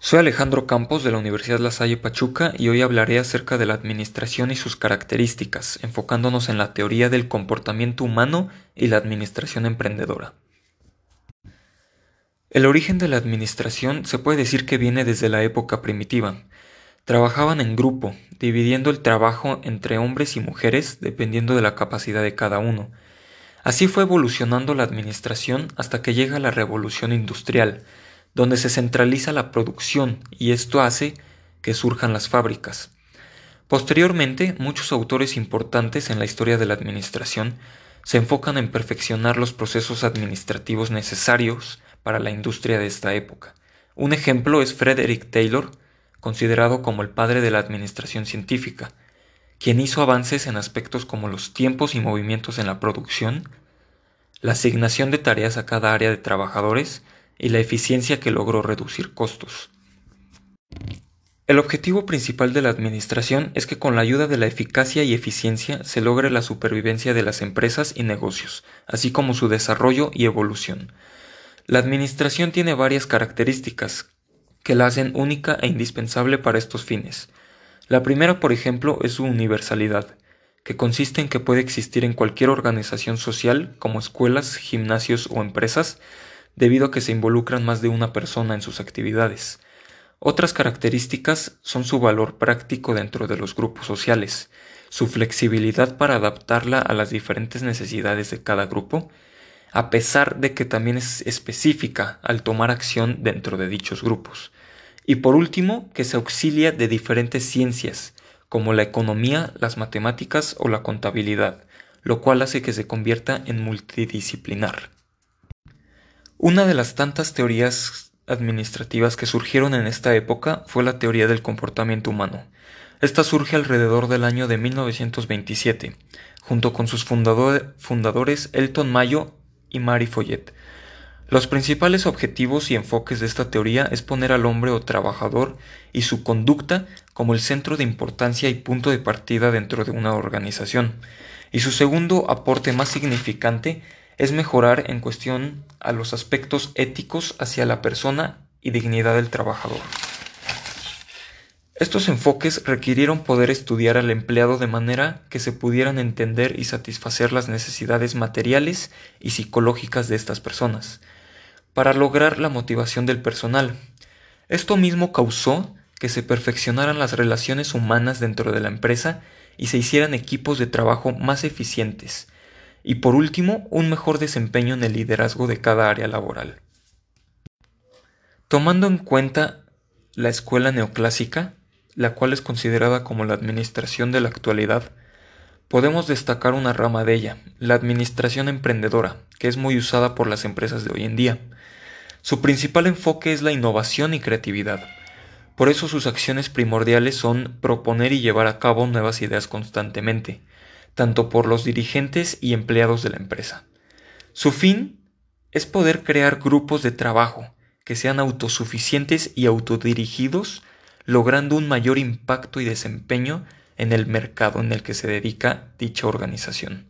Soy Alejandro Campos de la Universidad La Salle Pachuca y hoy hablaré acerca de la administración y sus características, enfocándonos en la teoría del comportamiento humano y la administración emprendedora. El origen de la administración se puede decir que viene desde la época primitiva. Trabajaban en grupo, dividiendo el trabajo entre hombres y mujeres dependiendo de la capacidad de cada uno. Así fue evolucionando la administración hasta que llega la revolución industrial, donde se centraliza la producción y esto hace que surjan las fábricas. Posteriormente, muchos autores importantes en la historia de la administración se enfocan en perfeccionar los procesos administrativos necesarios para la industria de esta época. Un ejemplo es Frederick Taylor, considerado como el padre de la administración científica, quien hizo avances en aspectos como los tiempos y movimientos en la producción, la asignación de tareas a cada área de trabajadores y la eficiencia que logró reducir costos. El objetivo principal de la administración es que con la ayuda de la eficacia y eficiencia se logre la supervivencia de las empresas y negocios, así como su desarrollo y evolución. La administración tiene varias características que la hacen única e indispensable para estos fines. La primera, por ejemplo, es su universalidad, que consiste en que puede existir en cualquier organización social, como escuelas, gimnasios o empresas, debido a que se involucran más de una persona en sus actividades. Otras características son su valor práctico dentro de los grupos sociales, su flexibilidad para adaptarla a las diferentes necesidades de cada grupo, a pesar de que también es específica al tomar acción dentro de dichos grupos. Y por último, que se auxilia de diferentes ciencias, como la economía, las matemáticas o la contabilidad, lo cual hace que se convierta en multidisciplinar. Una de las tantas teorías administrativas que surgieron en esta época fue la teoría del comportamiento humano. Esta surge alrededor del año de 1927, junto con sus fundadores Elton Mayo y Mary Follet. Los principales objetivos y enfoques de esta teoría es poner al hombre o trabajador y su conducta como el centro de importancia y punto de partida dentro de una organización. Y su segundo aporte más significante es mejorar en cuestión a los aspectos éticos hacia la persona y dignidad del trabajador. Estos enfoques requirieron poder estudiar al empleado de manera que se pudieran entender y satisfacer las necesidades materiales y psicológicas de estas personas, para lograr la motivación del personal. Esto mismo causó que se perfeccionaran las relaciones humanas dentro de la empresa y se hicieran equipos de trabajo más eficientes, y por último, un mejor desempeño en el liderazgo de cada área laboral. Tomando en cuenta la escuela neoclásica, la cual es considerada como la administración de la actualidad, podemos destacar una rama de ella, la administración emprendedora, que es muy usada por las empresas de hoy en día. Su principal enfoque es la innovación y creatividad. Por eso sus acciones primordiales son proponer y llevar a cabo nuevas ideas constantemente, tanto por los dirigentes y empleados de la empresa. Su fin es poder crear grupos de trabajo que sean autosuficientes y autodirigidos, logrando un mayor impacto y desempeño en el mercado en el que se dedica dicha organización.